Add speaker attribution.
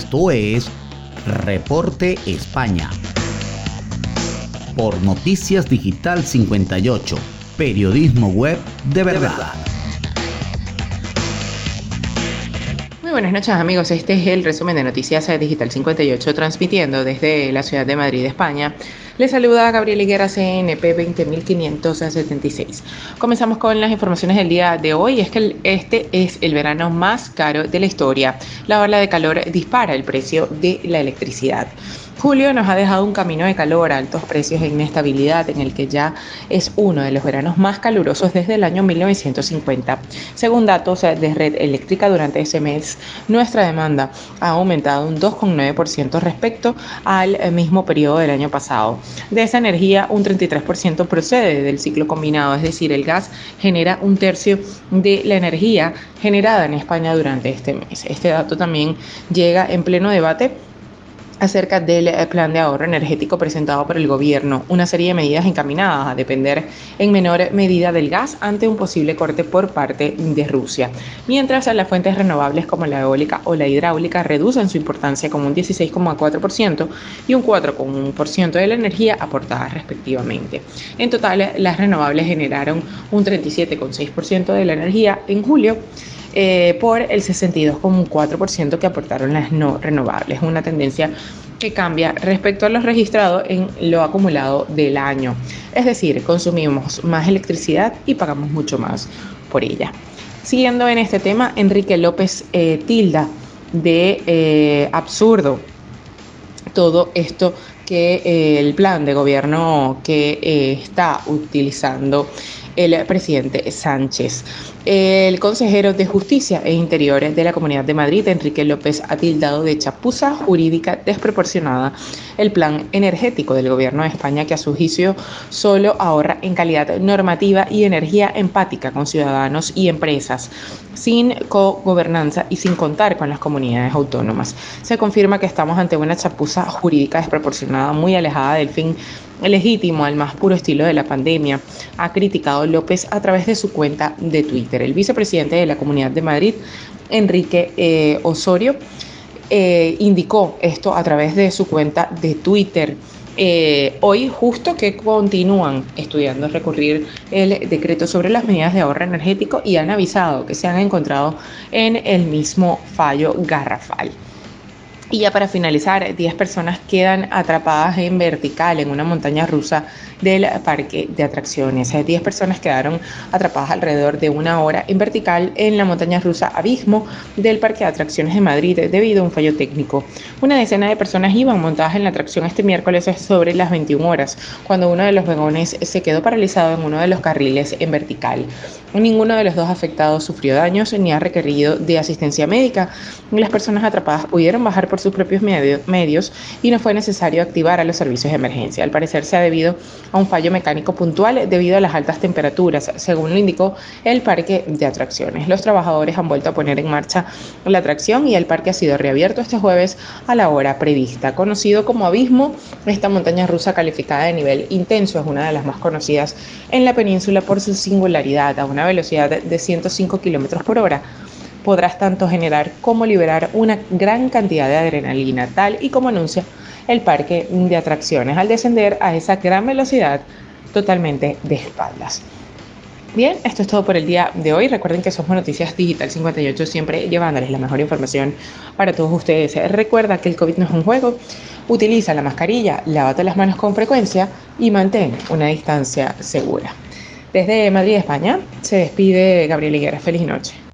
Speaker 1: Esto es Reporte España. Por Noticias Digital 58, periodismo web de verdad.
Speaker 2: Muy buenas noches amigos, este es el resumen de Noticias Digital 58 transmitiendo desde la ciudad de Madrid, España. Les saluda Gabriel Higuera, CNP 20576. Comenzamos con las informaciones del día de hoy. Es que este es el verano más caro de la historia. La ola de calor dispara el precio de la electricidad. Julio nos ha dejado un camino de calor, altos precios e inestabilidad en el que ya es uno de los veranos más calurosos desde el año 1950. Según datos de Red Eléctrica, durante ese mes nuestra demanda ha aumentado un 2,9% respecto al mismo periodo del año pasado. De esa energía, un 33% procede del ciclo combinado, es decir, el gas genera un tercio de la energía generada en España durante este mes. Este dato también llega en pleno debate acerca del eh, plan de ahorro energético presentado por el gobierno, una serie de medidas encaminadas a depender en menor medida del gas ante un posible corte por parte de Rusia, mientras las fuentes renovables como la eólica o la hidráulica reducen su importancia como un 16,4% y un 4,1% de la energía aportada respectivamente. En total, las renovables generaron un 37,6% de la energía en julio eh, por el 62,4% que aportaron las no renovables, una tendencia que cambia respecto a los registrados en lo acumulado del año. Es decir, consumimos más electricidad y pagamos mucho más por ella. Siguiendo en este tema, Enrique López eh, tilda de eh, absurdo todo esto que el plan de gobierno que está utilizando el presidente Sánchez. El consejero de Justicia e Interiores de la Comunidad de Madrid, Enrique López, ha tildado de chapuza jurídica desproporcionada el plan energético del Gobierno de España, que a su juicio solo ahorra en calidad normativa y energía empática con ciudadanos y empresas, sin co-gobernanza y sin contar con las comunidades autónomas. Se confirma que estamos ante una chapuza jurídica desproporcionada, muy alejada del fin legítimo al más puro estilo de la pandemia, ha criticado López a través de su cuenta de Twitter. El vicepresidente de la Comunidad de Madrid, Enrique eh, Osorio, eh, indicó esto a través de su cuenta de Twitter. Eh, hoy justo que continúan estudiando recurrir el decreto sobre las medidas de ahorro energético y han avisado que se han encontrado en el mismo fallo garrafal. Y ya para finalizar, 10 personas quedan atrapadas en vertical en una montaña rusa del parque de atracciones. 10 personas quedaron atrapadas alrededor de una hora en vertical en la montaña rusa Abismo del parque de atracciones de Madrid debido a un fallo técnico. Una decena de personas iban montadas en la atracción este miércoles sobre las 21 horas, cuando uno de los vagones se quedó paralizado en uno de los carriles en vertical. Ninguno de los dos afectados sufrió daños ni ha requerido de asistencia médica. Las personas atrapadas pudieron bajar por sus propios medios y no fue necesario activar a los servicios de emergencia. Al parecer se ha debido a un fallo mecánico puntual debido a las altas temperaturas, según lo indicó el parque de atracciones. Los trabajadores han vuelto a poner en marcha la atracción y el parque ha sido reabierto este jueves a la hora prevista. Conocido como Abismo, esta montaña rusa calificada de nivel intenso es una de las más conocidas en la península por su singularidad. A velocidad de 105 km por hora, podrás tanto generar como liberar una gran cantidad de adrenalina, tal y como anuncia el parque de atracciones al descender a esa gran velocidad totalmente de espaldas. Bien, esto es todo por el día de hoy. Recuerden que somos Noticias Digital 58, siempre llevándoles la mejor información para todos ustedes. Recuerda que el COVID no es un juego. Utiliza la mascarilla, lávate las manos con frecuencia y mantén una distancia segura. Desde Madrid, España, se despide Gabriel Higuera. Feliz noche.